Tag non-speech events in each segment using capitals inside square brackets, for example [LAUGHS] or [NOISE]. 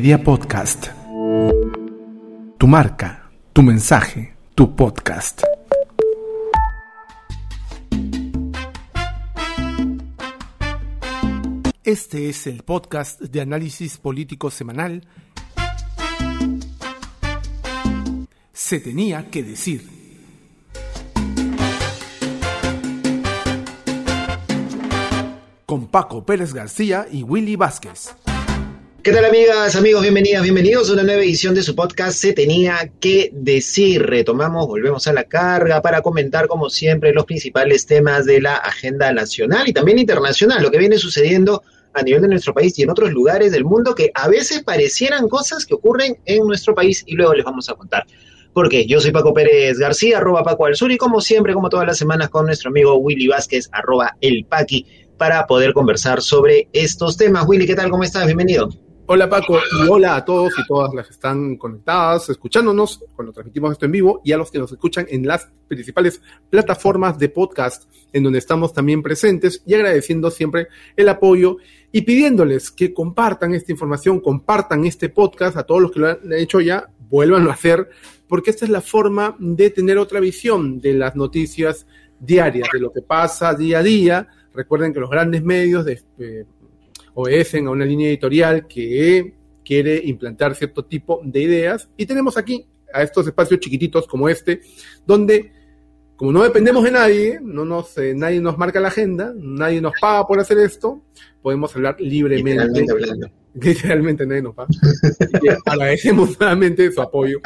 Media Podcast. Tu marca, tu mensaje, tu podcast. Este es el podcast de análisis político semanal. Se tenía que decir. Con Paco Pérez García y Willy Vázquez. ¿Qué tal amigas, amigos? Bienvenidas, bienvenidos a una nueva edición de su podcast Se tenía que decir. Retomamos, volvemos a la carga para comentar como siempre los principales temas de la agenda nacional y también internacional, lo que viene sucediendo a nivel de nuestro país y en otros lugares del mundo que a veces parecieran cosas que ocurren en nuestro país y luego les vamos a contar. Porque yo soy Paco Pérez García, arroba Paco al Sur, y como siempre, como todas las semanas, con nuestro amigo Willy Vázquez, arroba el Paqui, para poder conversar sobre estos temas. Willy, ¿qué tal? ¿Cómo estás? Bienvenido. Hola Paco y hola a todos y todas las que están conectadas, escuchándonos cuando transmitimos esto en vivo y a los que nos escuchan en las principales plataformas de podcast en donde estamos también presentes y agradeciendo siempre el apoyo y pidiéndoles que compartan esta información, compartan este podcast a todos los que lo han hecho ya, vuelvan a hacer, porque esta es la forma de tener otra visión de las noticias diarias, de lo que pasa día a día. Recuerden que los grandes medios de... Eh, obedecen a una línea editorial que quiere implantar cierto tipo de ideas y tenemos aquí a estos espacios chiquititos como este, donde como no dependemos de nadie, no nos, eh, nadie nos marca la agenda, nadie nos paga por hacer esto, podemos hablar libremente. Literalmente, [LAUGHS] literalmente nadie nos paga. agradecemos nuevamente su apoyo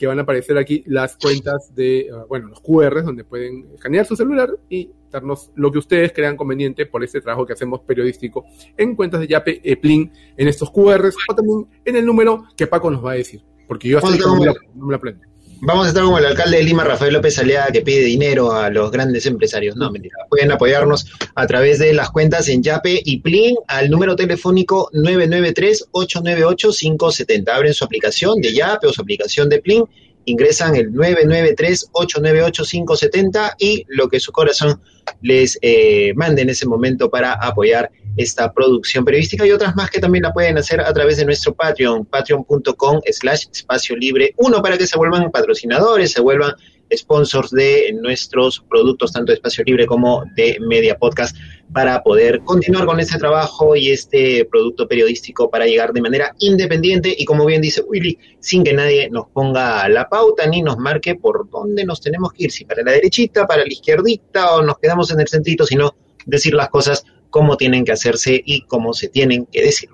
que van a aparecer aquí las cuentas de, uh, bueno, los QRs donde pueden escanear su celular y darnos lo que ustedes crean conveniente por este trabajo que hacemos periodístico en cuentas de Yape, Eplin, en estos QRs o también en el número que Paco nos va a decir, porque yo hasta no me la aprendo. Vamos a estar como el alcalde de Lima, Rafael López Aliaga, que pide dinero a los grandes empresarios. No, mentira. Pueden apoyarnos a través de las cuentas en Yape y Plin al número telefónico 993-898-570. Abren su aplicación de Yape o su aplicación de Plin, ingresan el 993-898-570 y lo que su corazón les eh, mande en ese momento para apoyar esta producción periodística y otras más que también la pueden hacer a través de nuestro Patreon, patreon.com slash espacio libre uno para que se vuelvan patrocinadores, se vuelvan sponsors de nuestros productos, tanto de Espacio Libre como de Media Podcast, para poder continuar con este trabajo y este producto periodístico para llegar de manera independiente y, como bien dice Willy, sin que nadie nos ponga la pauta ni nos marque por dónde nos tenemos que ir, si para la derechita, para la izquierdita o nos quedamos en el centrito, sino decir las cosas cómo tienen que hacerse y cómo se tienen que decir.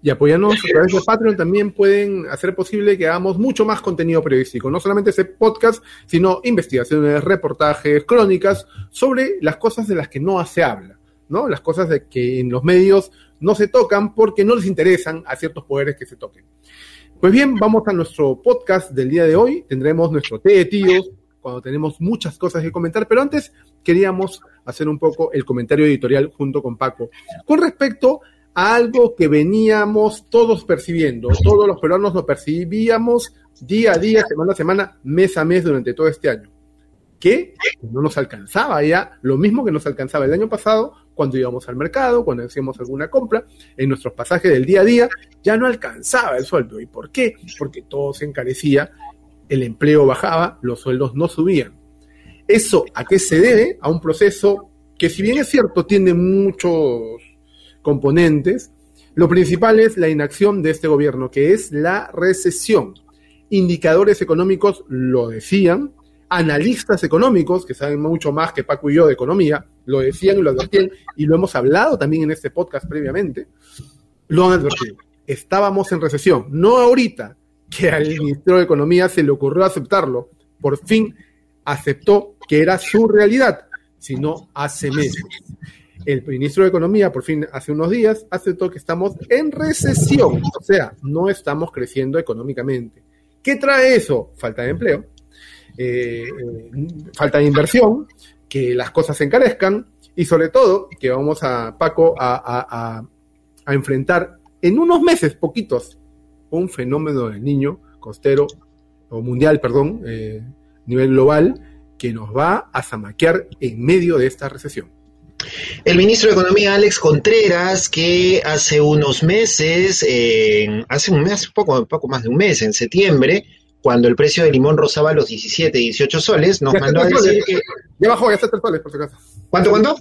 Y apoyarnos a través de Patreon también pueden hacer posible que hagamos mucho más contenido periodístico, no solamente ese podcast, sino investigaciones, reportajes, crónicas sobre las cosas de las que no se habla, ¿no? Las cosas de que en los medios no se tocan porque no les interesan a ciertos poderes que se toquen. Pues bien, vamos a nuestro podcast del día de hoy. Tendremos nuestro té de tíos, cuando tenemos muchas cosas que comentar, pero antes queríamos hacer un poco el comentario editorial junto con Paco con respecto algo que veníamos todos percibiendo, todos los peruanos lo percibíamos día a día, semana a semana, mes a mes durante todo este año, que no nos alcanzaba ya lo mismo que nos alcanzaba el año pasado cuando íbamos al mercado, cuando hacíamos alguna compra, en nuestros pasajes del día a día, ya no alcanzaba el sueldo. ¿Y por qué? Porque todo se encarecía, el empleo bajaba, los sueldos no subían. ¿Eso a qué se debe? A un proceso que si bien es cierto tiene muchos componentes, lo principal es la inacción de este gobierno, que es la recesión. Indicadores económicos lo decían, analistas económicos, que saben mucho más que Paco y yo de economía, lo decían y lo advertían, y lo hemos hablado también en este podcast previamente, lo han advertido. Estábamos en recesión, no ahorita, que al ministro de Economía se le ocurrió aceptarlo. Por fin aceptó que era su realidad, sino hace meses. El ministro de Economía, por fin, hace unos días, aceptó que estamos en recesión, o sea, no estamos creciendo económicamente. ¿Qué trae eso? Falta de empleo, eh, falta de inversión, que las cosas se encarezcan y sobre todo que vamos a, Paco, a, enfrentar en unos meses, poquitos, un fenómeno del niño costero, o mundial, perdón, eh, nivel global, que nos va a zamaquear en medio de esta recesión. El ministro de Economía, Alex Contreras, que hace unos meses, hace un mes, poco, poco más de un mes, en septiembre, cuando el precio del limón rozaba los 17, 18 soles, nos mandó a decir que... Ya bajó, ya está 3 soles, por si acaso. ¿Cuánto, cuánto?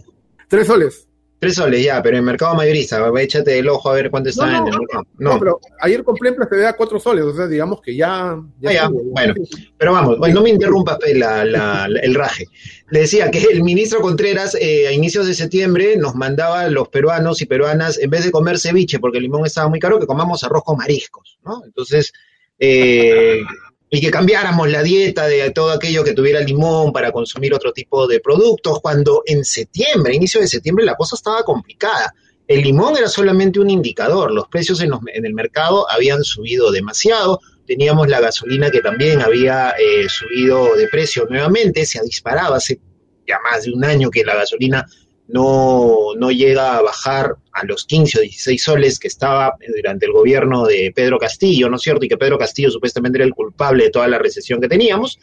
3 soles. Tres soles ya, pero en mercado mayorista, échate el ojo a ver cuánto está en el mercado. No. pero ayer compré en Plaza de a cuatro soles, o sea, digamos que ya... ya, ah, bueno, pero vamos, no me interrumpas el raje. Le decía que el ministro Contreras eh, a inicios de septiembre nos mandaba a los peruanos y peruanas, en vez de comer ceviche, porque el limón estaba muy caro, que comamos arroz con mariscos, ¿no? Entonces... Eh, y que cambiáramos la dieta de todo aquello que tuviera limón para consumir otro tipo de productos, cuando en septiembre, inicio de septiembre, la cosa estaba complicada. El limón era solamente un indicador, los precios en, el mercado habían subido demasiado, teníamos la gasolina que también había eh, subido de precio nuevamente, se ha disparado hace ya más de un año que la gasolina no, no llega a bajar a los 15 o 16 soles que estaba durante el gobierno de Pedro Castillo, ¿no es cierto? Y que Pedro Castillo supuestamente era el culpable de toda la recesión que teníamos.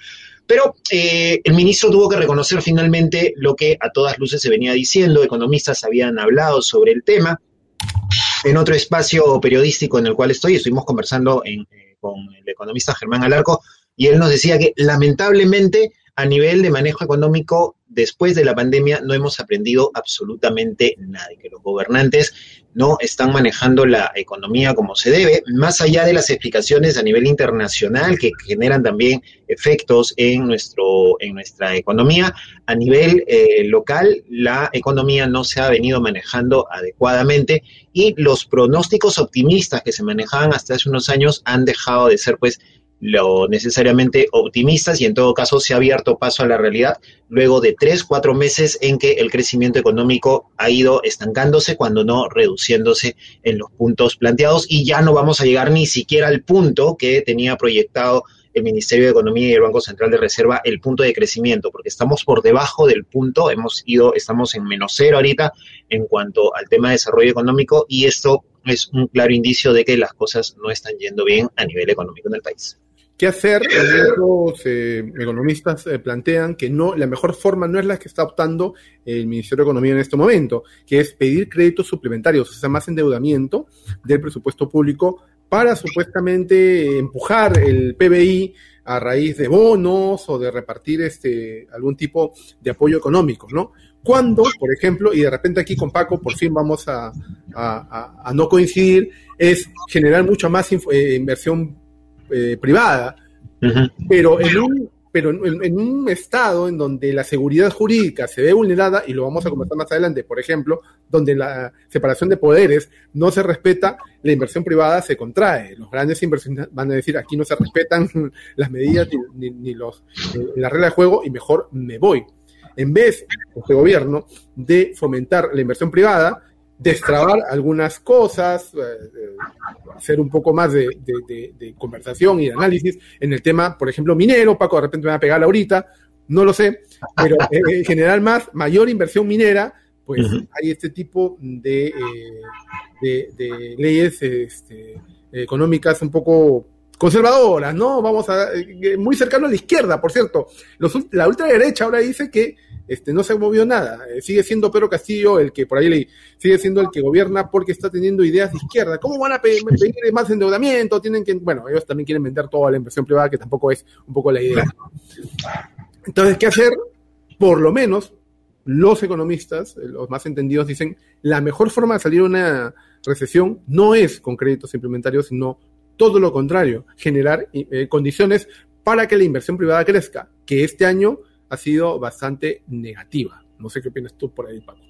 Pero eh, el ministro tuvo que reconocer finalmente lo que a todas luces se venía diciendo, economistas habían hablado sobre el tema. En otro espacio periodístico en el cual estoy, estuvimos conversando eh, con el economista Germán Alarco y él nos decía que lamentablemente a nivel de manejo económico, después de la pandemia no hemos aprendido absolutamente nada que los gobernantes no están manejando la economía como se debe, más allá de las explicaciones a nivel internacional que generan también efectos en, nuestro, en nuestra economía, a nivel eh, local la economía no se ha venido manejando adecuadamente y los pronósticos optimistas que se manejaban hasta hace unos años han dejado de ser pues lo necesariamente optimistas y en todo caso se ha abierto paso a la realidad luego de tres, cuatro meses en que el crecimiento económico ha ido estancándose, cuando no reduciéndose en los puntos planteados y ya no vamos a llegar ni siquiera al punto que tenía proyectado el Ministerio de Economía y el Banco Central de Reserva el punto de crecimiento, porque estamos por debajo del punto, hemos ido, estamos en menos cero ahorita en cuanto al tema de desarrollo económico y esto es un claro indicio de que las cosas no están yendo bien a nivel económico en el país. ¿Qué hacer? Los eh, economistas plantean que no, la mejor forma no es la que está optando el Ministerio de Economía en este momento, que es pedir créditos suplementarios, o sea, más endeudamiento del presupuesto público para supuestamente empujar el PBI a raíz de bonos o de repartir este algún tipo de apoyo económico, ¿no? Cuando, por ejemplo, y de repente aquí con Paco por fin vamos a, no coincidir, es generar mucha más eh, inversión eh, privada, pero, en un, pero en, un estado en donde la seguridad jurídica se ve vulnerada, y lo vamos a comentar más adelante, por ejemplo, donde la separación de poderes no se respeta, la inversión privada se contrae. Los grandes inversionistas van a decir, aquí no se respetan [LAUGHS] las medidas ni, los, eh, la regla de juego y mejor me voy. En vez, este gobierno, de fomentar la inversión privada, destrabar algunas cosas, eh, eh, hacer un poco más de, conversación y de análisis en el tema, por ejemplo, minero, Paco de repente me va a pegar ahorita, no lo sé, pero en general más, mayor inversión minera, pues hay este tipo de, leyes este, económicas un poco conservadoras, ¿no? Vamos a, muy cercano a la izquierda, por cierto. la ultraderecha ahora dice que este, no se movió nada. Eh, sigue siendo Pedro Castillo el que por ahí le, sigue siendo el que gobierna porque está teniendo ideas de izquierda. ¿Cómo van a pedir, más endeudamiento? Tienen que, bueno, ellos también quieren vender toda la inversión privada, que tampoco es un poco la idea. Entonces, ¿qué hacer? Por lo menos los economistas, eh, los más entendidos, dicen la mejor forma de salir de una recesión no es con créditos implementarios, sino todo lo contrario, generar eh, condiciones para que la inversión privada crezca, que este año ha sido bastante negativa. No sé qué opinas tú por ahí, Paco.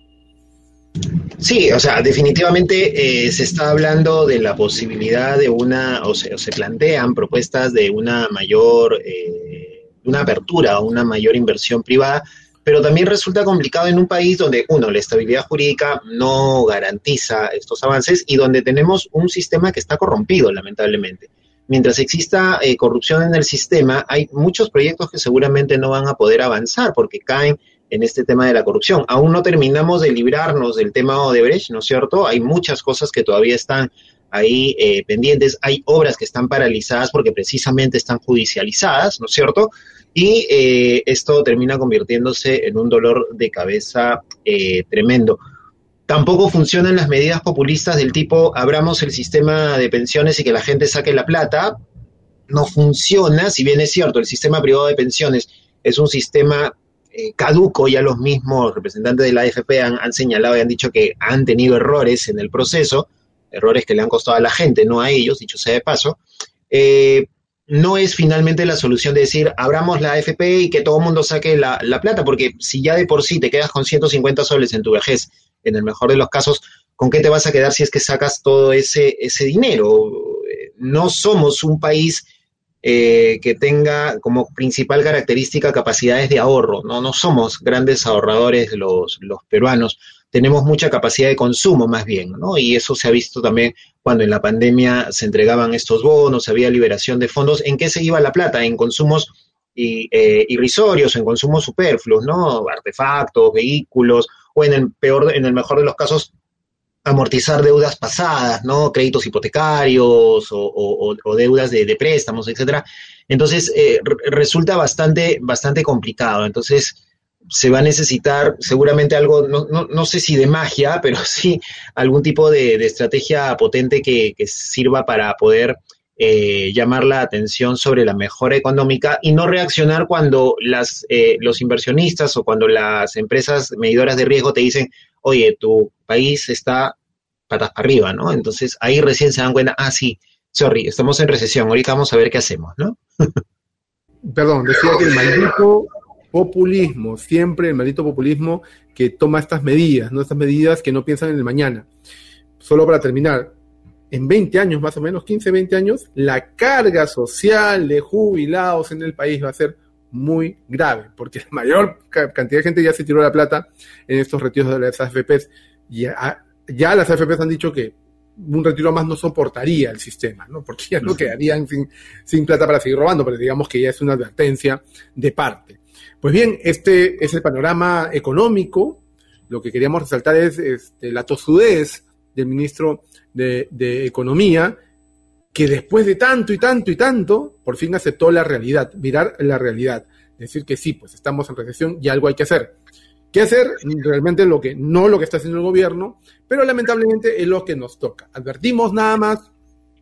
Sí, o sea, definitivamente eh, se está hablando de la posibilidad de una, o se, se plantean propuestas de una mayor, eh, una apertura, una mayor inversión privada, pero también resulta complicado en un país donde, uno, la estabilidad jurídica no garantiza estos avances y donde tenemos un sistema que está corrompido, lamentablemente mientras exista eh, corrupción en el sistema, hay muchos proyectos que seguramente no van a poder avanzar porque caen en este tema de la corrupción. Aún no terminamos de librarnos del tema Odebrecht, ¿no es cierto? Hay muchas cosas que todavía están ahí eh, pendientes, hay obras que están paralizadas porque precisamente están judicializadas, ¿no es cierto? y eh, esto termina convirtiéndose en un dolor de cabeza eh, tremendo. Tampoco funcionan las medidas populistas del tipo abramos el sistema de pensiones y que la gente saque la plata. No funciona, si bien es cierto, el sistema privado de pensiones es un sistema eh, caduco, ya los mismos representantes de la AFP han, señalado y han dicho que han tenido errores en el proceso, errores que le han costado a la gente, no a ellos, dicho sea de paso. Eh, no es finalmente la solución de decir, abramos la AFP y que todo el mundo saque la, la, plata, porque si ya de por sí te quedas con 150 soles en tu vejez, en el mejor de los casos, ¿con qué te vas a quedar si es que sacas todo ese, ese dinero? No somos un país eh, que tenga como principal característica capacidades de ahorro, ¿no? No somos grandes ahorradores los, los peruanos, tenemos mucha capacidad de consumo más bien, ¿no? Y eso se ha visto también cuando en la pandemia se entregaban estos bonos, había liberación de fondos, ¿en qué se iba la plata? En consumos eh, irrisorios, en consumos superfluos, ¿no? Artefactos, vehículos, o en el peor, en el mejor de los casos, amortizar deudas pasadas, ¿no? Créditos hipotecarios o, o, deudas de, de, préstamos, etcétera. Entonces, eh, resulta bastante, bastante complicado. Entonces, se va a necesitar seguramente algo, no, no, no sé si de magia, [LAUGHS] pero sí algún tipo de, de estrategia potente que, sirva para poder eh, llamar la atención sobre la mejora económica y no reaccionar cuando las, eh, los inversionistas o cuando las empresas medidoras de riesgo te dicen, oye, tu país está patas para arriba, ¿no? Entonces ahí recién se dan cuenta, ah, sí, sorry, estamos en recesión, ahorita vamos a ver qué hacemos, ¿no? Perdón, decía que el maldito populismo, siempre el maldito populismo que toma estas medidas, ¿no? Estas medidas que no piensan en el mañana. Solo para terminar, en 20 años más o menos, 15, 20 años, la carga social de jubilados en el país va a ser muy grave, porque la mayor cantidad de gente ya se tiró la plata en estos retiros de las AFPs. Ya, ya las AFPs han dicho que un retiro más no soportaría el sistema, ¿no? Porque ya no quedarían sin, sin plata para seguir robando, pero digamos que ya es una advertencia de parte. Pues bien, este es el panorama económico. Lo que queríamos resaltar es este, la tosudez del ministro de, Economía, que después de tanto y tanto y tanto, por fin aceptó la realidad, mirar la realidad, decir que sí, pues estamos en recesión y algo hay que hacer. ¿Qué hacer? Realmente lo que, no lo que está haciendo el gobierno, pero lamentablemente es lo que nos toca. Advertimos nada más,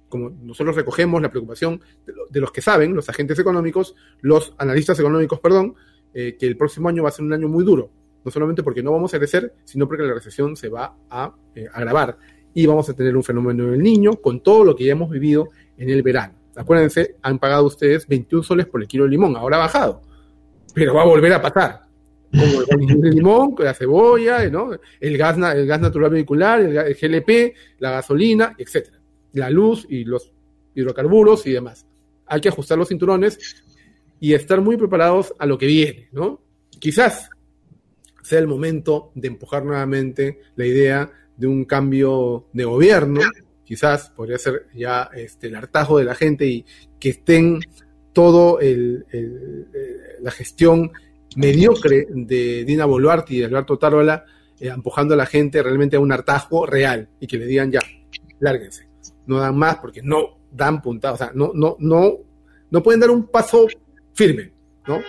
como nosotros recogemos la preocupación de los que saben, los agentes económicos, los analistas económicos, perdón, eh, que el próximo año va a ser un año muy duro, no solamente porque no vamos a crecer, sino porque la recesión se va a eh, agravar y vamos a tener un fenómeno del niño con todo lo que ya hemos vivido en el verano. Acuérdense, han pagado ustedes 21 soles por el kilo de limón, ahora ha bajado, pero va a volver a pasar. Como el limón, la cebolla, el, gas, el gas natural vehicular, el, el GLP, la gasolina, etcétera, la luz y los hidrocarburos y demás. Hay que ajustar los cinturones y estar muy preparados a lo que viene, ¿no? Quizás sea el momento de empujar nuevamente la idea de un cambio de gobierno, quizás podría ser ya este, el hartajo de la gente y que estén todo el, el, la gestión mediocre de Dina Boluarte y de Alberto Tárola eh, empujando a la gente realmente a un hartajo real y que le digan ya, lárguense, no dan más porque no dan puntadas, o sea, no, no, no, no pueden dar un paso firme, ¿no?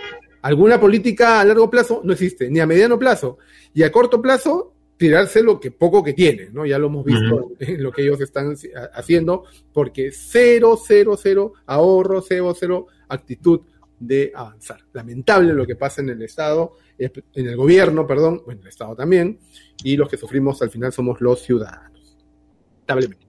Alguna política a largo plazo no existe, ni a mediano plazo. Y a corto plazo, tirarse lo que poco que tiene, ¿no? Ya lo hemos visto uh [LAUGHS] -huh. en lo que ellos están haciendo, porque cero, cero, cero ahorro, cero, cero actitud de avanzar. Lamentable lo que pasa en el Estado, en el gobierno, perdón, bueno, en el Estado también, y los que sufrimos al final somos los ciudadanos. Lamentablemente.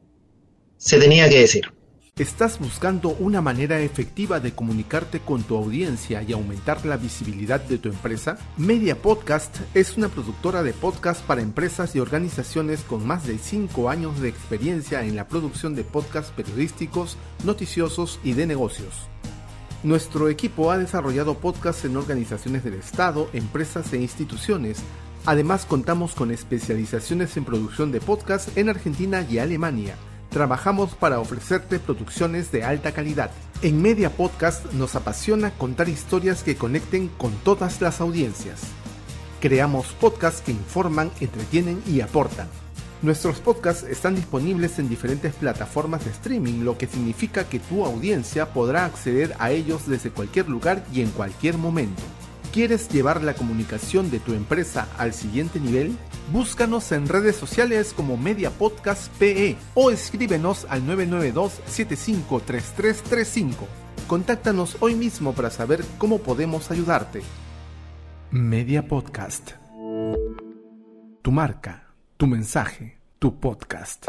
Se tenía que decir. ¿Estás buscando una manera efectiva de comunicarte con tu audiencia y aumentar la visibilidad de tu empresa? Media Podcast es una productora de podcast para empresas y organizaciones con más de 5 años de experiencia en la producción de podcasts periodísticos, noticiosos y de negocios. Nuestro equipo ha desarrollado podcasts en organizaciones del Estado, empresas e instituciones. Además contamos con especializaciones en producción de podcasts en Argentina y Alemania trabajamos para ofrecerte producciones de alta calidad. En Media Podcast nos apasiona contar historias que conecten con todas las audiencias. Creamos podcasts que informan, entretienen y aportan. Nuestros podcasts están disponibles en diferentes plataformas de streaming, lo que significa que tu audiencia podrá acceder a ellos desde cualquier lugar y en cualquier momento. ¿Quieres llevar la comunicación de tu empresa al siguiente nivel? Búscanos en redes sociales como Media Podcast PE o escríbenos al 992-753335. Contáctanos hoy mismo para saber cómo podemos ayudarte. Media Podcast. Tu marca, tu mensaje, tu podcast.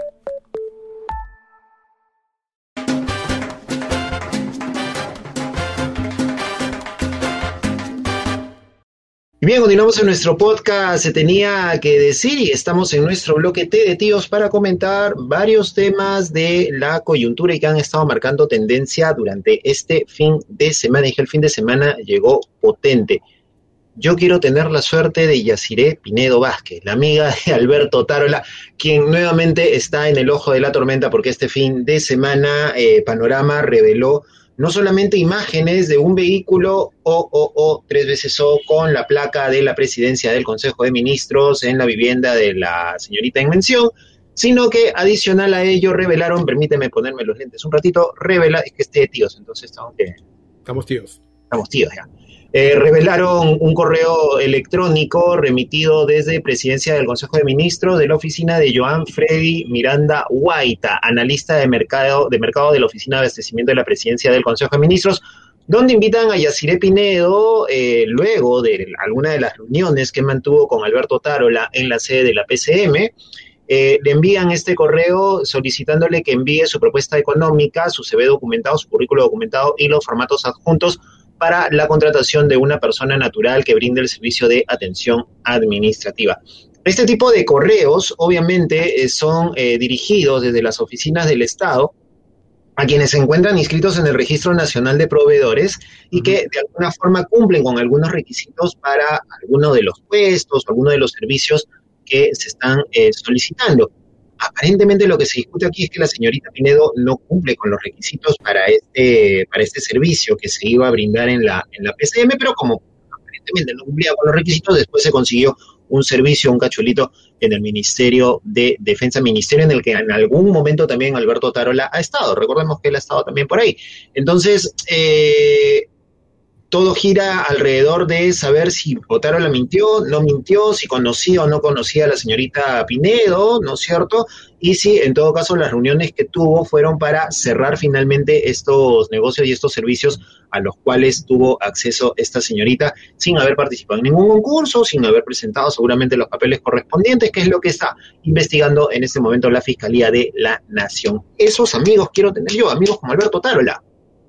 Bien, continuamos en nuestro podcast. Se tenía que decir y estamos en nuestro bloque T de tíos para comentar varios temas de la coyuntura y que han estado marcando tendencia durante este fin de semana. Y que el fin de semana llegó potente. Yo quiero tener la suerte de Yaciré Pinedo Vázquez, la amiga de Alberto Tarola, quien nuevamente está en el ojo de la tormenta porque este fin de semana eh, Panorama reveló no solamente imágenes de un vehículo o, o, o, tres veces O con la placa de la presidencia del Consejo de Ministros en la vivienda de la señorita en mención, sino que adicional a ello revelaron, permíteme ponerme los lentes un ratito, revela, es que esté tíos, entonces estamos, estamos tíos. Estamos tíos ya. Eh, revelaron un correo electrónico remitido desde Presidencia del Consejo de Ministros de la oficina de Joan Freddy Miranda Guaita, analista de mercado, de mercado de la Oficina de Abastecimiento de la Presidencia del Consejo de Ministros, donde invitan a Yaciré Pinedo, eh, luego de alguna de las reuniones que mantuvo con Alberto Tarola en la sede de la PCM, eh, le envían este correo solicitándole que envíe su propuesta económica, su CV documentado, su currículo documentado y los formatos adjuntos para la contratación de una persona natural que brinde el servicio de atención administrativa. Este tipo de correos obviamente eh, son eh, dirigidos desde las oficinas del Estado a quienes se encuentran inscritos en el Registro Nacional de Proveedores y que de alguna forma cumplen con algunos requisitos para alguno de los puestos o alguno de los servicios que se están eh, solicitando aparentemente lo que se discute aquí es que la señorita Pinedo no cumple con los requisitos para este, para este servicio que se iba a brindar en la, en la PCM, pero como aparentemente no cumplía con los requisitos, después se consiguió un servicio, un cachuelito en el Ministerio de Defensa, ministerio en el que en algún momento también Alberto Tarola ha estado. Recordemos que él ha estado también por ahí. Entonces, eh, todo gira alrededor de saber si Otaro la mintió, no mintió, si conocía o no conocía a la señorita Pinedo, ¿no es cierto? Y si en todo caso las reuniones que tuvo fueron para cerrar finalmente estos negocios y estos servicios a los cuales tuvo acceso esta señorita sin haber participado en ningún concurso, sin haber presentado seguramente los papeles correspondientes, que es lo que está investigando en este momento la Fiscalía de la Nación. Esos amigos quiero tener yo, amigos como Alberto Tarola.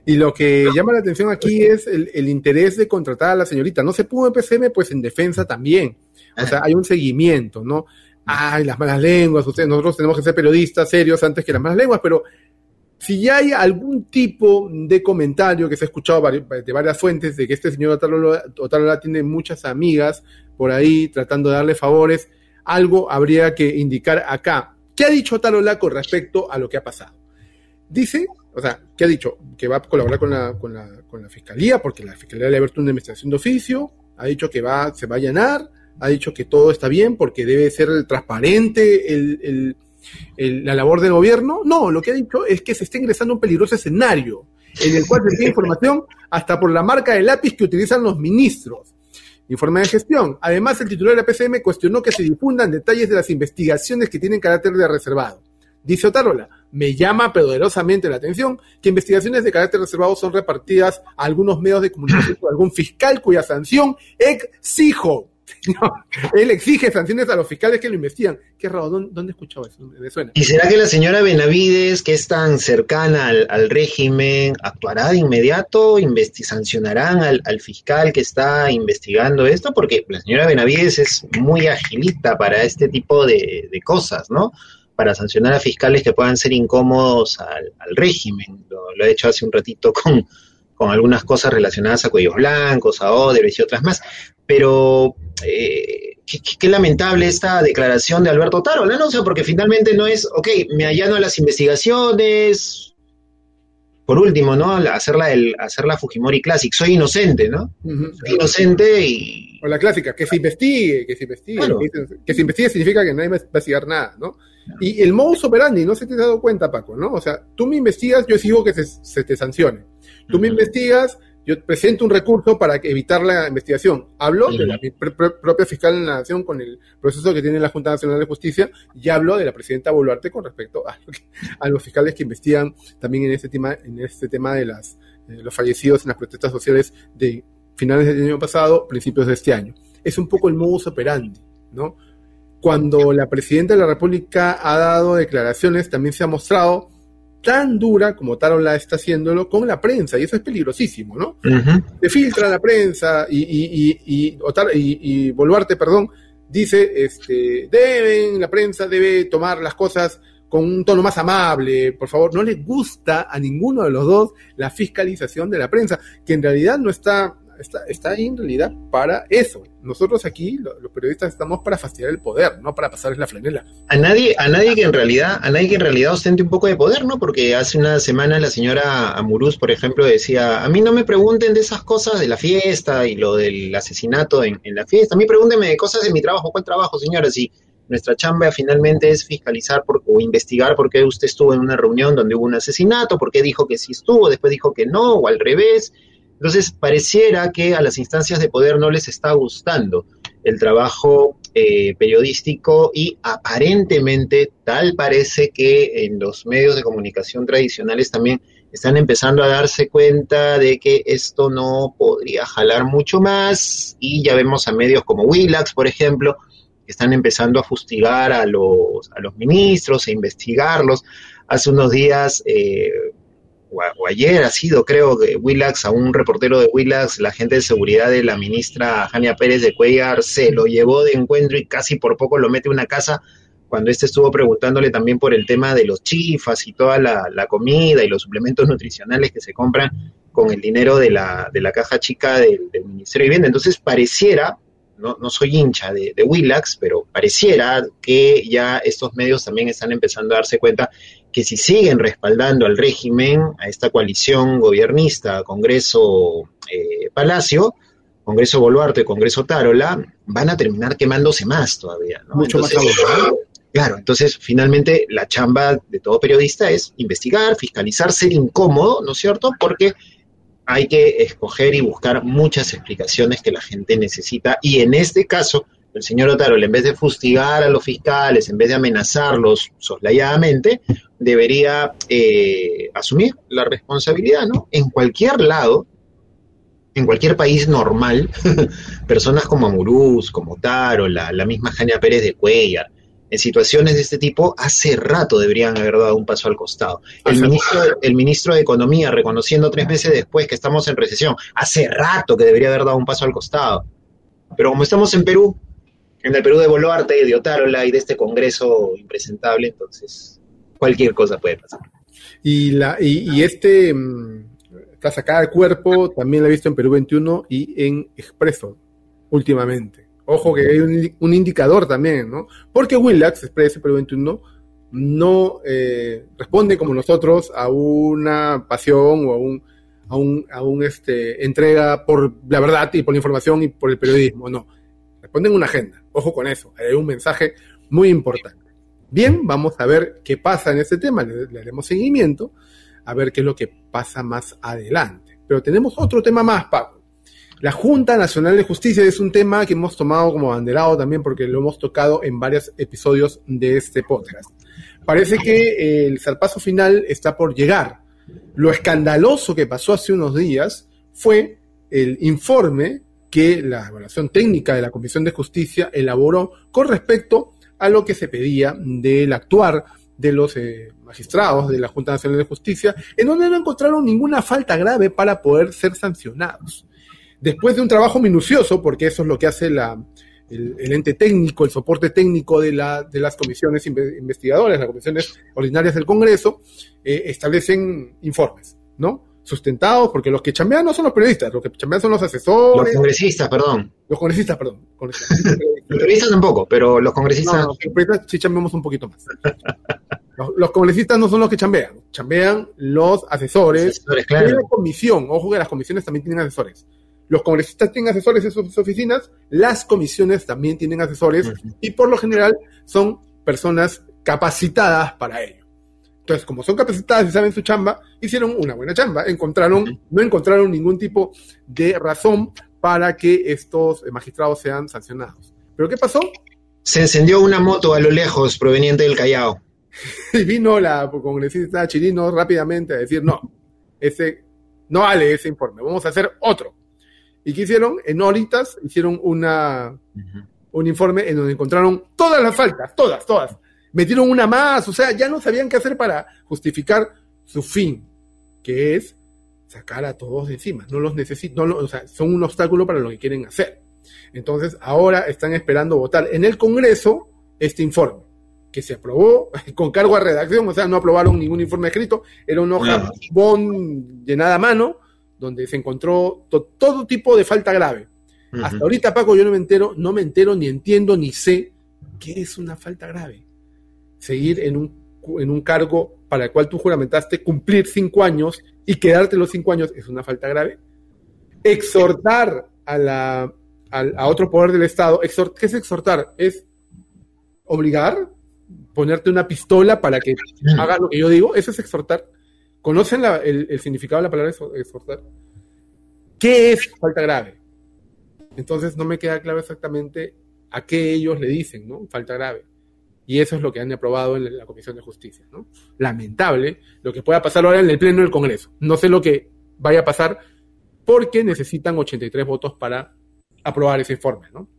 Y lo que llama la atención aquí es el, interés de contratar a la señorita. No se pudo en PCM, pues en defensa también. O sea, hay un seguimiento, ¿no? Ay, las malas lenguas, ustedes, nosotros tenemos que ser periodistas serios antes que las malas lenguas, pero si ya hay algún tipo de comentario que se ha escuchado de varias fuentes de que este señor Otalola tiene muchas amigas por ahí tratando de darle favores, algo habría que indicar acá. ¿Qué ha dicho Otalola con respecto a lo que ha pasado? Dice o sea, ¿qué ha dicho? Que va a colaborar con la, con la, con la fiscalía, porque la fiscalía le ha abierto una investigación de oficio, ha dicho que va, se va a llenar, ha dicho que todo está bien porque debe ser transparente el, el, la labor del gobierno. No, lo que ha dicho es que se está ingresando un peligroso escenario en el cual se tiene información hasta por la marca de lápiz que utilizan los ministros. Informe de gestión. Además, el titular de la PCM cuestionó que se difundan detalles de las investigaciones que tienen carácter de reservado. Dice Otarola, me llama poderosamente la atención que investigaciones de carácter reservado son repartidas a algunos medios de comunicación por algún fiscal cuya sanción exijo. [LAUGHS] él exige sanciones a los fiscales que lo investigan. Qué raro, ¿dónde, he escuchado eso? ¿Y será que la señora Benavides, que es tan cercana al, régimen, actuará de inmediato? ¿Sancionarán al, al, fiscal que está investigando esto? Porque la señora Benavides es muy agilista para este tipo de, de cosas, ¿no? Para sancionar a fiscales que puedan ser incómodos al, régimen. Lo, lo, he hecho hace un ratito con, con algunas cosas relacionadas a cuellos blancos, a Odebrecht y otras más. Pero eh, qué, qué, lamentable esta declaración de Alberto Tarola, ¿no? O sea, porque finalmente no es, ok, me allano a las investigaciones, por último, ¿no? Hacerla el, hacer la Fujimori Classic. Soy inocente, ¿no? Soy inocente y. O la clásica, que se investigue, que se investigue. Que, se investigue significa que nadie va a investigar nada, ¿no? Y el modus operandi, no se te has dado cuenta, Paco, ¿no? O sea, tú me investigas, yo sigo que se, te sancione. Tú me investigas, yo presento un recurso para evitar la investigación. Hablo de la propia fiscal de la Nación con el proceso que tiene la Junta Nacional de Justicia y hablo de la presidenta Boluarte con respecto a, los fiscales que investigan también en este tema, en este tema de las, los fallecidos en las protestas sociales de finales del año pasado, principios de este año. Es un poco el modus operandi, ¿no? Cuando la presidenta de la República ha dado declaraciones, también se ha mostrado tan dura como Tarola está haciéndolo con la prensa, y eso es peligrosísimo, ¿no? Se filtra la prensa y, y, y, y, Boluarte, perdón, dice, este, deben, la prensa debe tomar las cosas con un tono más amable, por favor, no le gusta a ninguno de los dos la fiscalización de la prensa, que en realidad no está está, está ahí en realidad para eso. Nosotros aquí, los periodistas, estamos para fastidiar el poder, no para pasarles la flanela. A nadie, a nadie que en realidad, a nadie que en realidad ostente un poco de poder, ¿no? Porque hace una semana la señora Amuruz, por ejemplo, decía, a mí no me pregunten de esas cosas de la fiesta y lo del asesinato en, la fiesta, a mí pregúntenme de cosas de mi trabajo. ¿Cuál trabajo, señora? Si nuestra chamba finalmente es fiscalizar por, o investigar por qué usted estuvo en una reunión donde hubo un asesinato, por qué dijo que sí estuvo, después dijo que no, o al revés. Entonces, pareciera que a las instancias de poder no les está gustando el trabajo eh, periodístico y aparentemente tal parece que en los medios de comunicación tradicionales también están empezando a darse cuenta de que esto no podría jalar mucho más y ya vemos a medios como Willax, por ejemplo, que están empezando a fustigar a los, a los ministros e investigarlos. Hace unos días eh, o, ayer ha sido, creo, que Willax, a un reportero de Willax, la gente de seguridad de la ministra Jania Pérez de Cuellar se lo llevó de encuentro y casi por poco lo mete en una casa cuando este estuvo preguntándole también por el tema de los chifas y toda la, comida y los suplementos [LAUGHS] nutricionales que se compran con el dinero de la, de la caja chica del, Ministerio de Vivienda. Entonces pareciera, no, no soy hincha de, de Willax, pero pareciera que ya estos medios también están empezando a darse cuenta que si siguen respaldando al régimen, a esta coalición gobernista, Congreso eh, Palacio, Congreso Boluarte, Congreso Tarola, van a terminar quemándose más todavía. Mucho más Claro, entonces finalmente la chamba de todo periodista es investigar, fiscalizar, ser incómodo, ¿no es cierto? Porque hay que escoger y buscar muchas explicaciones que la gente necesita y en este caso el señor Otarol, en vez de fustigar a los fiscales, en vez de amenazarlos soslayadamente, debería eh, asumir la responsabilidad, ¿no? En cualquier lado, en cualquier país normal, [LAUGHS] personas como Amuruz, como Taro, la, misma Jania Pérez de Cuellar, en situaciones de este tipo, hace rato deberían haber dado un paso al costado. El ministro, el ministro de Economía, reconociendo tres meses después que estamos en recesión, hace rato que debería haber dado un paso al costado. Pero como estamos en Perú, en el Perú de Boluarte, de Otárola y de este Congreso impresentable, entonces cualquier cosa puede pasar. Y, la, y, este, mm, esta sacada de cuerpo, también la he visto en Perú 21 y en Expreso últimamente. Ojo que hay un, indicador también, ¿no? Porque Willax, Expreso Perú 21, no eh, responde como nosotros a una pasión o a un, a un, a un este, entrega por la verdad y por la información y por el periodismo, no. Responden una agenda. Ojo con eso, hay un mensaje muy importante. Bien, vamos a ver qué pasa en este tema, le, haremos seguimiento, a ver qué es lo que pasa más adelante. Pero tenemos otro tema más, Paco. La Junta Nacional de Justicia es un tema que hemos tomado como banderado también porque lo hemos tocado en varios episodios de este podcast. Parece que el zarpazo final está por llegar. Lo escandaloso que pasó hace unos días fue el informe que la evaluación técnica de la Comisión de Justicia elaboró con respecto a lo que se pedía del actuar de los eh, magistrados de la Junta Nacional de Justicia, en donde no encontraron ninguna falta grave para poder ser sancionados. Después de un trabajo minucioso, porque eso es lo que hace la, el, ente técnico, el soporte técnico de, la, de las comisiones investigadoras, las comisiones ordinarias del Congreso, eh, establecen informes, ¿no? sustentados, porque los que chambean no son los periodistas, los que chambean son los asesores. Los congresistas, perdón. Los congresistas, perdón. [LAUGHS] los periodistas tampoco, pero los congresistas. No, los periodistas sí chambeamos un poquito más. Los, congresistas no son los que chambean, chambean los asesores, asesores claro. la comisión, ojo que las comisiones también tienen asesores. Los congresistas tienen asesores en sus oficinas, las comisiones también tienen asesores y por lo general son personas capacitadas para ello. Entonces, como son capacitadas y saben su chamba, hicieron una buena chamba. Encontraron, no encontraron ningún tipo de razón para que estos magistrados sean sancionados. ¿Pero qué pasó? Se encendió una moto a lo lejos proveniente del Callao. [LAUGHS] y vino la congresista Chirino rápidamente a decir, no, ese no vale ese informe, vamos a hacer otro. ¿Y qué hicieron? En horitas hicieron una, un informe en donde encontraron todas las faltas, todas, todas metieron una más, o sea, ya no sabían qué hacer para justificar su fin, que es sacar a todos de encima, no los necesitan, no, o sea, son un obstáculo para lo que quieren hacer. Entonces, ahora están esperando votar en el Congreso este informe, que se aprobó [LAUGHS] con cargo a redacción, o sea, no aprobaron ningún informe escrito, era una hoja bon llenada a mano, donde se encontró todo tipo de falta grave. Hasta ahorita, Paco, yo no me entero, no me entero, ni entiendo, ni sé qué es una falta grave seguir en un, en un cargo para el cual tú juramentaste cumplir cinco años y quedarte los cinco años es una falta grave. Exhortar a, la, a, otro poder del Estado, ¿qué es exhortar? Es obligar, ponerte una pistola para que haga lo que yo digo, eso es exhortar. ¿Conocen el, el, significado de la palabra exhortar? ¿Qué es falta grave? Entonces no me queda claro exactamente a qué ellos le dicen, ¿no? Falta grave. Y eso es lo que han aprobado en la Comisión de Justicia. ¿no? Lamentable lo que pueda pasar ahora en el Pleno del Congreso. No sé lo que vaya a pasar porque necesitan 83 votos para aprobar ese informe. ¿no?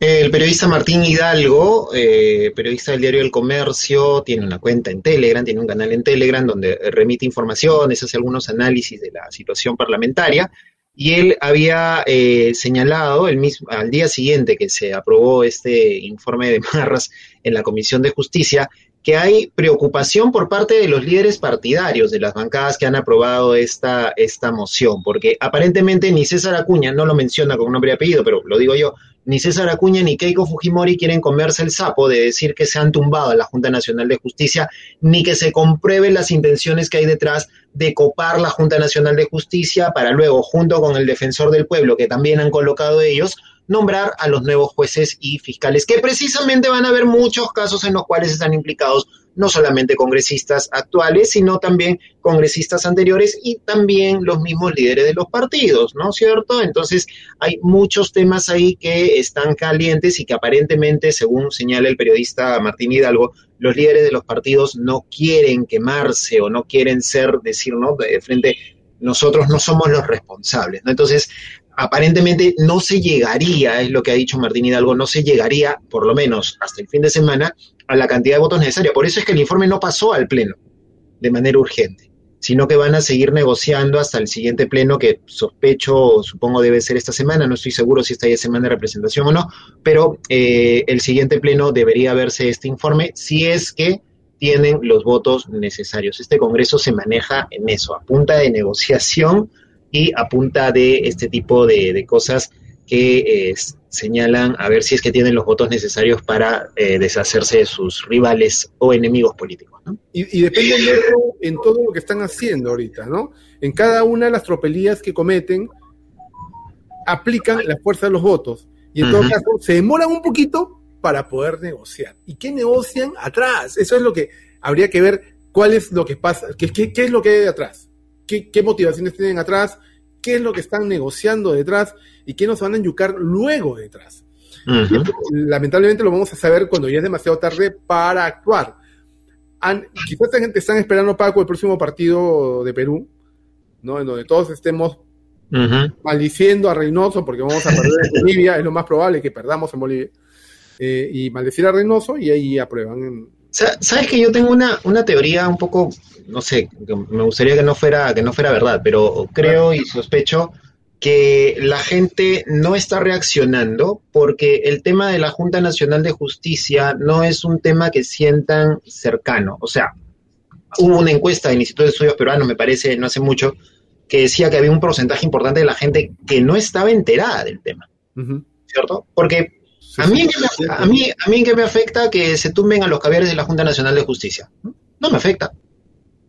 El periodista Martín Hidalgo, eh, periodista del diario El Comercio, tiene una cuenta en Telegram, tiene un canal en Telegram donde remite informaciones, hace algunos análisis de la situación parlamentaria. Y él había eh, señalado el mismo, al día siguiente que se aprobó este informe de Marras en la Comisión de Justicia, que hay preocupación por parte de los líderes partidarios de las bancadas que han aprobado esta, esta moción, porque aparentemente ni César Acuña, no lo menciona con nombre y apellido, pero lo digo yo, ni César Acuña ni Keiko Fujimori quieren comerse el sapo de decir que se han tumbado a la Junta Nacional de Justicia, ni que se comprueben las intenciones que hay detrás de copar la Junta Nacional de Justicia para luego, junto con el defensor del pueblo, que también han colocado ellos, nombrar a los nuevos jueces y fiscales, que precisamente van a haber muchos casos en los cuales están implicados no solamente congresistas actuales, sino también congresistas anteriores y también los mismos líderes de los partidos, ¿no cierto? Entonces hay muchos temas ahí que están calientes y que aparentemente, según señala el periodista Martín Hidalgo, los líderes de los partidos no quieren quemarse o no quieren ser, decir, ¿no? De frente, nosotros no somos los responsables, ¿no? Entonces, aparentemente no se llegaría, es lo que ha dicho Martín Hidalgo, no se llegaría, por lo menos hasta el fin de semana, a la cantidad de votos necesaria. Por eso es que el informe no pasó al Pleno de manera urgente, sino que van a seguir negociando hasta el siguiente Pleno, que sospecho, supongo debe ser esta semana, no estoy seguro si esta ya semana de representación o no, pero eh, el siguiente Pleno debería verse este informe si es que tienen los votos necesarios. Este Congreso se maneja en eso, a punta de negociación y a punta de este tipo de, cosas que eh, señalan a ver si es que tienen los votos necesarios para eh, deshacerse de sus rivales o enemigos políticos. ¿no? Y, y depende de eso en todo lo que están haciendo ahorita, ¿no? En cada una de las tropelías que cometen, aplican la fuerza de los votos. Y en todo caso, se demoran un poquito para poder negociar. ¿Y qué negocian atrás? Eso es lo que habría que ver cuál es lo que pasa, qué, qué, qué es lo que hay atrás, qué, qué motivaciones tienen atrás, qué es lo que están negociando detrás y qué nos van a enyucar luego detrás. Lamentablemente lo vamos a saber cuando ya es demasiado tarde para actuar. quizás esta gente están esperando, Paco, el próximo partido de Perú, ¿no? En donde todos estemos maldiciendo a Reynoso porque vamos a perder en Bolivia, es lo más probable que perdamos en Bolivia. Eh, y maldecir a Reynoso y ahí aprueban. Sabes que yo tengo una, una teoría un poco no sé, me gustaría que no fuera, que no fuera verdad, pero creo y sospecho que la gente no está reaccionando porque el tema de la Junta Nacional de Justicia no es un tema que sientan cercano. O sea, hubo una encuesta del Instituto de Estudios Peruanos, me parece, no hace mucho, que decía que había un porcentaje importante de la gente que no estaba enterada del tema. ¿Cierto? Porque a mí, a, mí, a mí que me afecta que se tumben a los caballeros de la Junta Nacional de Justicia. no me afecta.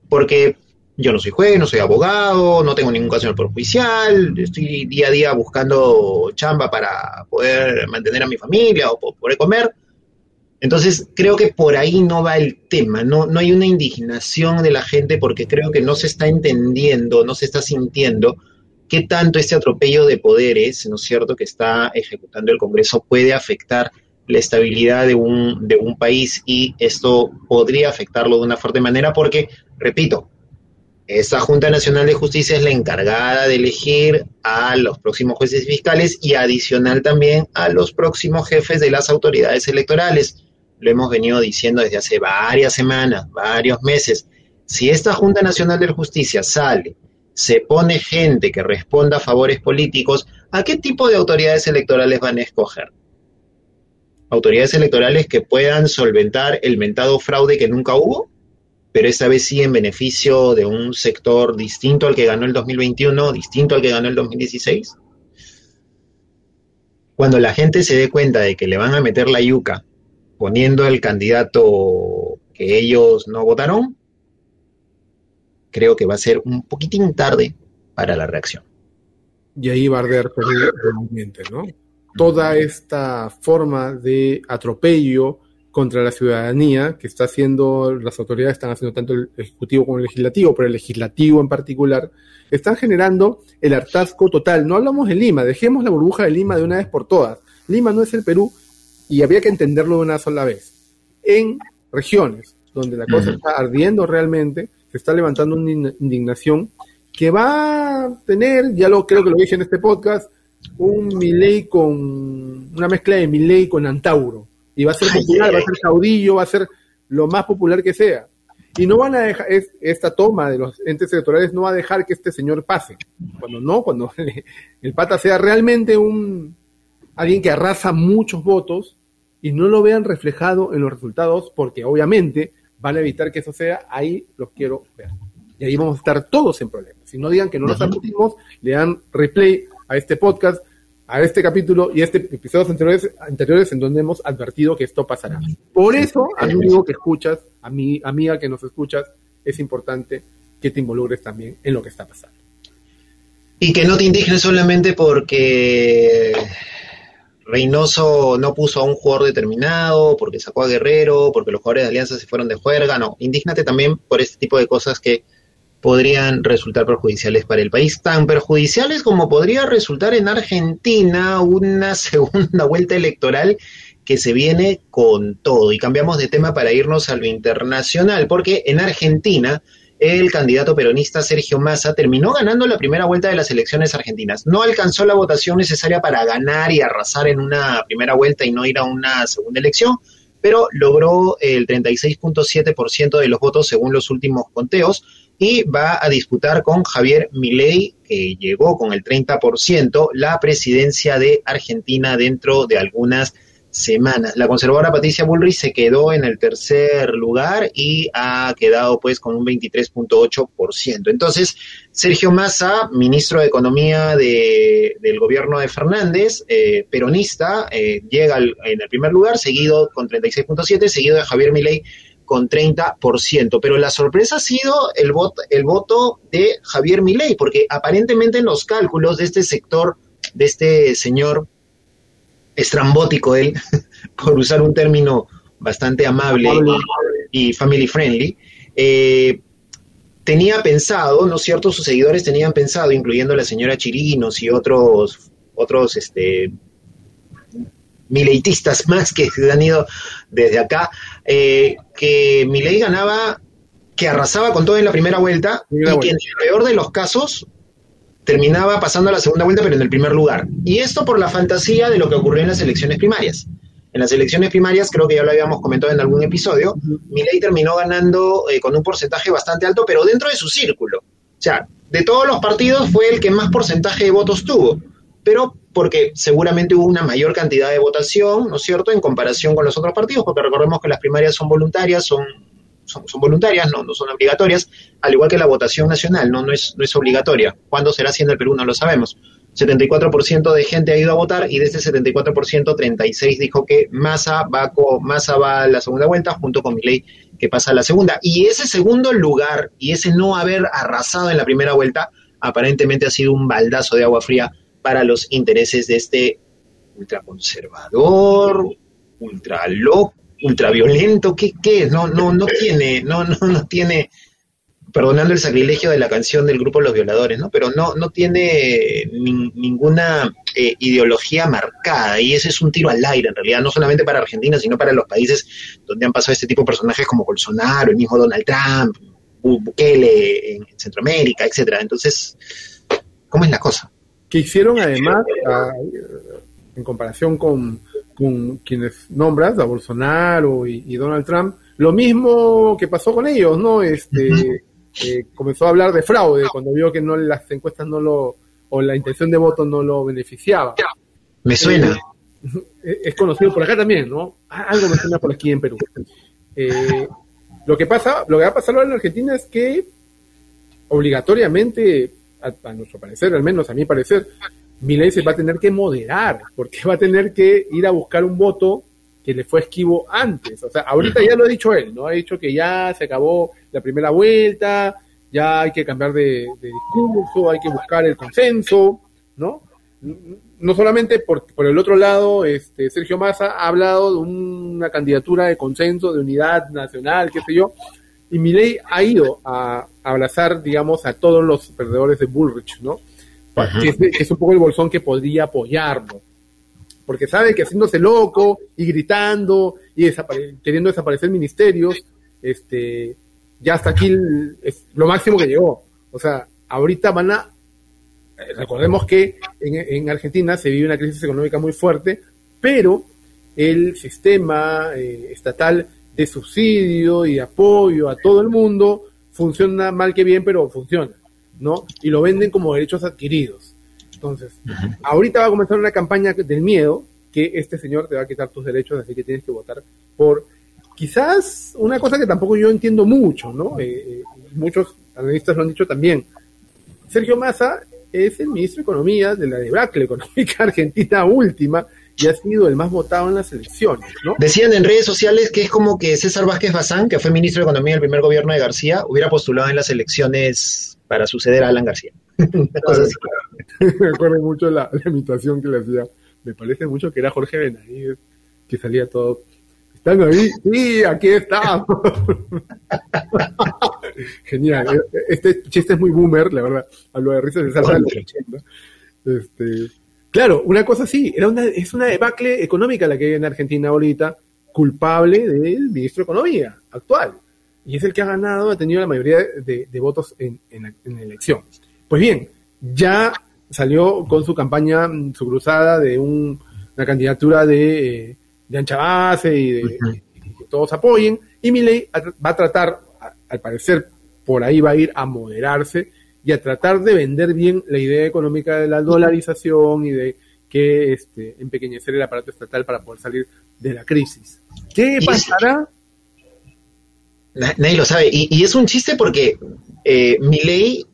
Porque yo no soy juez, no soy abogado, no tengo ningún caso en el Judicial, estoy día a día buscando chamba para poder mantener a mi familia o poder comer. Entonces, creo que por ahí no va el tema, no, no hay una indignación de la gente porque creo que no se está entendiendo, no se está sintiendo qué tanto este atropello de poderes, ¿no es cierto?, que está ejecutando el Congreso puede afectar la estabilidad de un, de un país y esto podría afectarlo de una fuerte manera porque, repito, esta Junta Nacional de Justicia es la encargada de elegir a los próximos jueces fiscales y adicional también a los próximos jefes de las autoridades electorales. Lo hemos venido diciendo desde hace varias semanas, varios meses. Si esta Junta Nacional de Justicia sale se pone gente que responda a favores políticos, ¿a qué tipo de autoridades electorales van a escoger? Autoridades electorales que puedan solventar el mentado fraude que nunca hubo, pero esta vez sí en beneficio de un sector distinto al que ganó el 2021, distinto al que ganó el 2016. Cuando la gente se dé cuenta de que le van a meter la yuca poniendo el candidato que ellos no votaron, creo que va a ser un poquitín tarde para la reacción. Y ahí va a arder realmente, ¿no? Toda esta forma de atropello contra la ciudadanía que está haciendo, las autoridades están haciendo tanto el Ejecutivo como el Legislativo, pero el Legislativo en particular, están generando el hartazgo total. No hablamos de Lima, dejemos la burbuja de Lima de una vez por todas. Lima no es el Perú y había que entenderlo de una sola vez. En regiones donde la cosa está ardiendo realmente, se está levantando una indignación que va a tener, ya lo creo que lo dije en este podcast, un Milei con una mezcla de Milei con Antauro. Y va a ser popular, va a ser caudillo, va a ser lo más popular que sea. Y no van a dejar, esta toma de los entes electorales no va a dejar que este señor pase. Cuando no, cuando [LAUGHS] el pata sea realmente un alguien que arrasa muchos votos y no lo vean reflejado en los resultados, porque obviamente van a evitar que eso sea, ahí los quiero ver. Y ahí vamos a estar todos en problemas. Si no digan que no nos admitimos, le dan replay a este podcast, a este capítulo y a este episodios anteriores, anteriores en donde hemos advertido que esto pasará. Por eso, amigo que escuchas, a mi amiga que nos escuchas, es importante que te involucres también en lo que está pasando. Y que no te indignes solamente porque Reynoso no puso a un jugador determinado, porque sacó a Guerrero, porque los jugadores de Alianza se fueron de juerga, no, indígnate también por este tipo de cosas que podrían resultar perjudiciales para el país, tan perjudiciales como podría resultar en Argentina una [LAUGHS] segunda vuelta electoral que se viene con todo. Y cambiamos de tema para irnos a lo internacional, porque en Argentina el candidato peronista Sergio Massa terminó ganando la primera vuelta de las elecciones argentinas. No alcanzó la votación necesaria para ganar y arrasar en una primera vuelta y no ir a una segunda elección, pero logró el 36.7% de los votos según los últimos conteos y va a disputar con Javier Milei, que llegó con el 30%, la presidencia de Argentina dentro de algunas semanas. La conservadora Patricia Bullrich se quedó en el tercer lugar y ha quedado pues con un 23.8%. Entonces, Sergio Massa, ministro de Economía de, del gobierno de Fernández, eh, peronista, eh, llega en el primer lugar, seguido con 36.7, seguido de Javier Milei con 30%, pero la sorpresa ha sido el voto, el voto de Javier Milei, porque aparentemente en los cálculos de este sector, de este señor estrambótico él, [LAUGHS] por usar un término bastante amable y family friendly, eh, tenía pensado, ¿no es cierto? Sus seguidores tenían pensado, incluyendo la señora Chirinos y otros, otros, este, mileitistas más que se han ido desde acá, eh, que Milei ganaba, que arrasaba con todo en la primera vuelta y que en el peor de los casos terminaba pasando a la segunda vuelta, pero en el primer lugar. Y esto por la fantasía de lo que ocurrió en las elecciones primarias. En las elecciones primarias, creo que ya lo habíamos comentado en algún episodio, Milei terminó ganando eh, con un porcentaje bastante alto, pero dentro de su círculo. O sea, de todos los partidos fue el que más porcentaje de votos tuvo, pero porque seguramente hubo una mayor cantidad de votación, ¿no es cierto?, en comparación con los otros partidos, porque recordemos que las primarias son voluntarias, son son, voluntarias, no, no son obligatorias, al igual que la votación nacional, no, no, es, no es obligatoria. ¿Cuándo será así en el Perú? No lo sabemos. 74% de gente ha ido a votar y de ese 74%, 36 dijo que Massa va, Massa va a la segunda vuelta junto con Milei que pasa a la segunda. Y ese segundo lugar y ese no haber arrasado en la primera vuelta, aparentemente ha sido un baldazo de agua fría para los intereses de este ultraconservador, ultra loco, ultraviolento, ¿qué, qué es? No, no, no tiene, no, no, no tiene, perdonando el sacrilegio de la canción del grupo Los Violadores, ¿no? Pero no, no tiene ninguna eh, ideología marcada y ese es un tiro al aire en realidad, no solamente para Argentina, sino para los países donde han pasado este tipo de personajes como Bolsonaro, el mismo Donald Trump, Bukele en Centroamérica, etcétera. Entonces, ¿cómo es la cosa? Que hicieron además, en comparación con, quienes nombras, a Bolsonaro y, Donald Trump, lo mismo que pasó con ellos, ¿no? Este, eh, comenzó a hablar de fraude cuando vio que no las encuestas no lo, o la intención de voto no lo beneficiaba. Me suena. Eh, es conocido por acá también, ¿no? Algo me suena por aquí en Perú. Eh, lo que pasa, lo que va a pasar ahora en Argentina es que obligatoriamente, a, nuestro parecer, al menos a mi parecer, Milei se va a tener que moderar, porque va a tener que ir a buscar un voto que le fue esquivo antes. O sea, ahorita ya lo ha dicho él, ¿no? Ha dicho que ya se acabó la primera vuelta, ya hay que cambiar de, discurso, hay que buscar el consenso, ¿no? No solamente por, por el otro lado, este, Sergio Massa ha hablado de una candidatura de consenso, de unidad nacional, qué sé yo, y Milei ha ido a, abrazar, digamos, a todos los perdedores de Bullrich, ¿no? Que es, un poco el bolsón que podría apoyarlo. Porque sabe que haciéndose loco y gritando y queriendo desaparecer ministerios, este, ya hasta aquí es lo máximo que llegó. O sea, ahorita van a, recordemos que en, Argentina se vive una crisis económica muy fuerte, pero el sistema eh, estatal de subsidio y apoyo a todo el mundo funciona mal que bien, pero funciona, ¿no? Y lo venden como derechos adquiridos. Entonces, ahorita va a comenzar una campaña del miedo que este señor te va a quitar tus derechos, así que tienes que votar por quizás una cosa que tampoco yo entiendo mucho, ¿no? Eh, eh, muchos analistas lo han dicho también. Sergio Massa es el ministro de Economía de la debacle [LAUGHS] económica argentina última y ha sido el más votado en las elecciones, ¿no? Decían en redes sociales que es como que César Vázquez Bazán, que fue ministro de Economía del primer gobierno de García, hubiera postulado en las elecciones para suceder a Alan García. [LAUGHS] Me acuerdo mucho la, la imitación que le hacía. Me parece mucho que era Jorge Benavides, que salía todo ¿Están ahí? Sí, aquí estamos. [LAUGHS] Genial. Este chiste es muy boomer, la verdad. Hablo de risas de salsa de los Este, claro, una cosa sí, era una, es una debacle económica la que hay en Argentina ahorita, culpable del ministro de Economía actual. Y es el que ha ganado, ha tenido la mayoría de, votos en, en, la elección. Pues bien, ya salió con su campaña, su cruzada de un, una candidatura de... De ancha base y de, que todos apoyen. Y mi ley va a tratar, al parecer, por ahí va a ir a moderarse y a tratar de vender bien la idea económica de la dolarización y de que este, empequeñecer el aparato estatal para poder salir de la crisis. ¿Qué pasará? Nadie lo sabe. Y, es un chiste porque eh, mi ley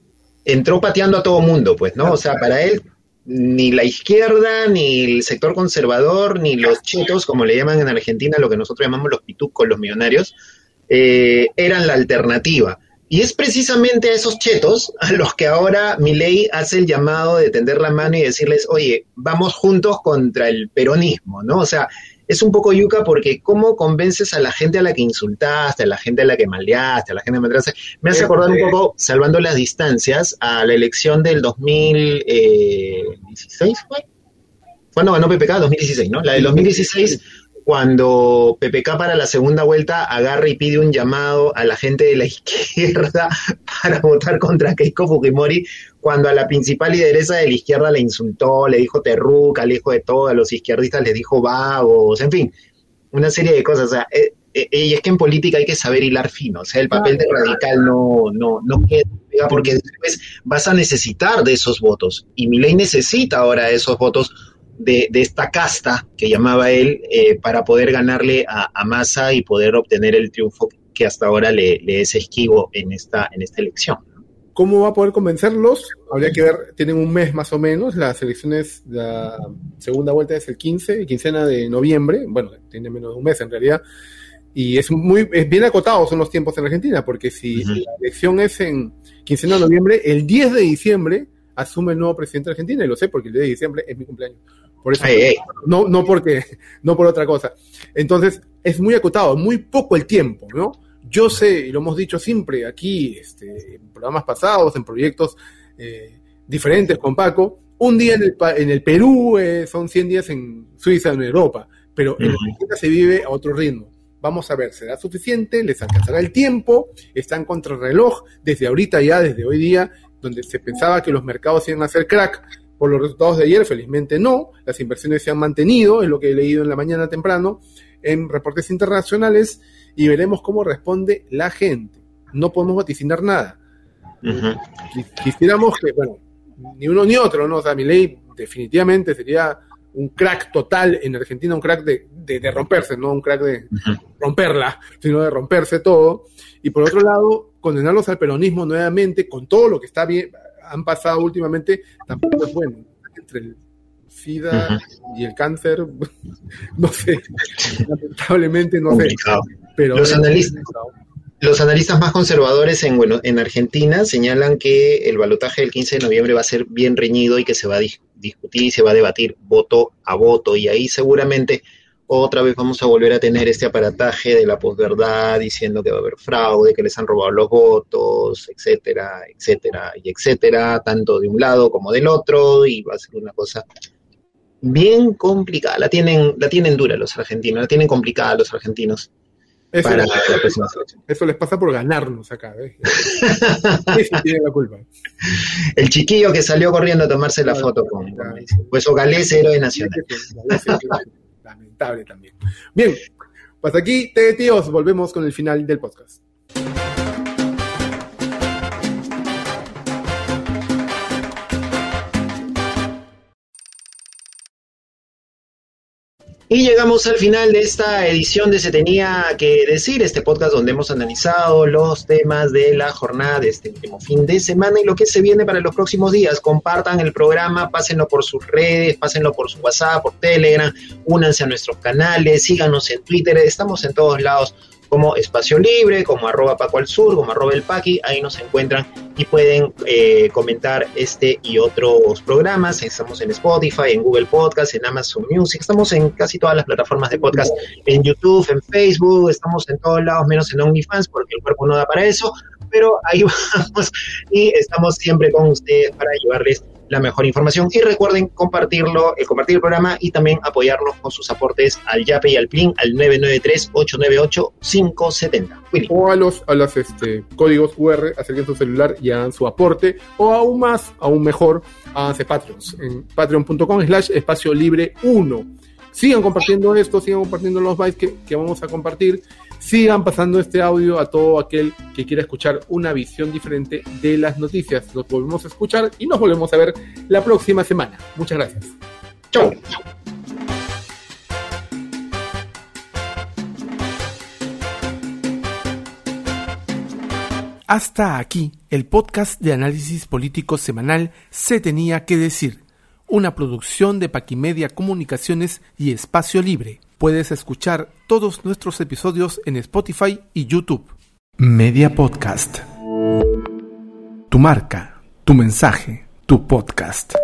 entró pateando a todo mundo, pues, ¿no? O sea, para él ni la izquierda, ni el sector conservador, ni los chetos, como le llaman en Argentina, lo que nosotros llamamos los pitucos, los millonarios, eh, eran la alternativa. Y es precisamente a esos chetos a los que ahora mi ley hace el llamado de tender la mano y decirles, oye, vamos juntos contra el peronismo, ¿no? O sea, es un poco yuca porque cómo convences a la gente a la que insultaste, a la gente a la que maldeaste, a la gente que me Me hace acordar un poco, salvando las distancias, a la elección del 2016, ¿fue? Bueno, ganó PPK 2016, ¿no? La del 2016 cuando PPK para la segunda vuelta agarra y pide un llamado a la gente de la [LAUGHS] izquierda para votar contra Keiko Fujimori, cuando a la principal lideresa de la izquierda le insultó, le dijo terruca, le dijo de todo, a los izquierdistas les dijo vagos, en fin, una serie de cosas. O sea, eh, eh, y es que en política hay que saber hilar fino, o sea, el papel de radical no, no, no queda, porque después vas a necesitar de esos votos, y mi ley necesita ahora esos votos de, esta casta que llamaba él eh, para poder ganarle a, a, Massa y poder obtener el triunfo que hasta ahora le, es esquivo en esta, en esta elección. ¿Cómo va a poder convencerlos? Habría que ver, tienen un mes más o menos, las elecciones, la segunda vuelta es el 15, quincena de noviembre, bueno, tiene menos de un mes en realidad. Y es muy es bien acotado son los tiempos en Argentina, porque si la elección es en 15 de noviembre, el 10 de diciembre asume el nuevo presidente de Argentina, y lo sé porque el 10 de diciembre es mi cumpleaños. Por eso, No, no porque, no por otra cosa. Entonces, es muy acotado, muy poco el tiempo, ¿no? Yo sé, y lo hemos dicho siempre aquí, este, en programas pasados, en proyectos eh, diferentes con Paco, un día en el, en el Perú eh, son 100 días en Suiza, en Europa, pero en Argentina se vive a otro ritmo. Vamos a ver, ¿será suficiente? ¿Les alcanzará el tiempo? ¿Están contra el reloj? Desde ahorita ya, desde hoy día, donde se pensaba que los mercados iban a hacer crack por los resultados de ayer, felizmente no. Las inversiones se han mantenido, es lo que he leído en la mañana temprano, en reportes internacionales, y veremos cómo responde la gente. No podemos vaticinar nada. Quisiéramos que, bueno, ni uno ni otro, ¿no? O sea, mi ley definitivamente sería un crack total en Argentina, un crack de, de, romperse, no un crack de romperla, sino de romperse todo. Y por otro lado, condenarlos al peronismo nuevamente con todo lo que está bien, han pasado últimamente, tampoco es bueno. Entre el SIDA y el cáncer, [LAUGHS] no sé, lamentablemente no sé. Pero los analistas, los analistas más conservadores en, bueno, en Argentina señalan que el balotaje del 15 de noviembre va a ser bien reñido y que se va a discutir y se va a debatir voto a voto. Y ahí seguramente otra vez vamos a volver a tener este aparataje de la posverdad diciendo que va a haber fraude, que les han robado los votos, etcétera, etcétera, y etcétera, tanto de un lado como del otro, y va a ser una cosa bien complicada. La tienen, la tienen dura los argentinos, la tienen complicada los argentinos. Eso, para Eso les pasa por ganarnos acá. [LAUGHS] la culpa. El chiquillo que salió corriendo a tomarse la foto con. Pues Ogalés, héroe nacional. Lamentable también. Bien, pues aquí, tíos, volvemos con el final del podcast. Y llegamos al final de esta edición de Se Tenía que Decir, este podcast donde hemos analizado los temas de la jornada de este último fin de semana y lo que se viene para los próximos días. Compartan el programa, pásenlo por sus redes, pásenlo por su WhatsApp, por Telegram, únanse a nuestros canales, síganos en Twitter, estamos en todos lados como Espacio Libre, como arroba Paco al Sur, como arroba el Paqui, ahí nos encuentran y pueden eh, comentar este y otros programas. Estamos en Spotify, en Google Podcast, en Amazon Music, estamos en casi todas las plataformas de podcast, en YouTube, en Facebook, estamos en todos lados, menos en OnlyFans, porque el cuerpo no da para eso, pero ahí [LAUGHS] vamos y estamos siempre con ustedes para ayudarles la mejor información. Y recuerden compartirlo, eh, compartir el programa y también apoyarnos con sus aportes al YAPE y al PLIN al 993-898-570. O a los, a los este, códigos QR, acerquen su celular y hagan su aporte. O aún más, aún mejor, háganse Patreons en patreon.com slash espacio libre 1. Sigan compartiendo esto, sigan compartiendo los bytes que, que vamos a compartir sigan pasando este audio a todo aquel que quiera escuchar una visión diferente de las noticias. Nos volvemos a escuchar y nos volvemos a ver la próxima semana. Muchas gracias. Chau. Hasta aquí el podcast de análisis político semanal Se tenía que decir, una producción de Paquimedia Comunicaciones y Espacio Libre. Puedes escuchar todos nuestros episodios en Spotify y YouTube. Media Podcast. Tu marca, tu mensaje, tu podcast.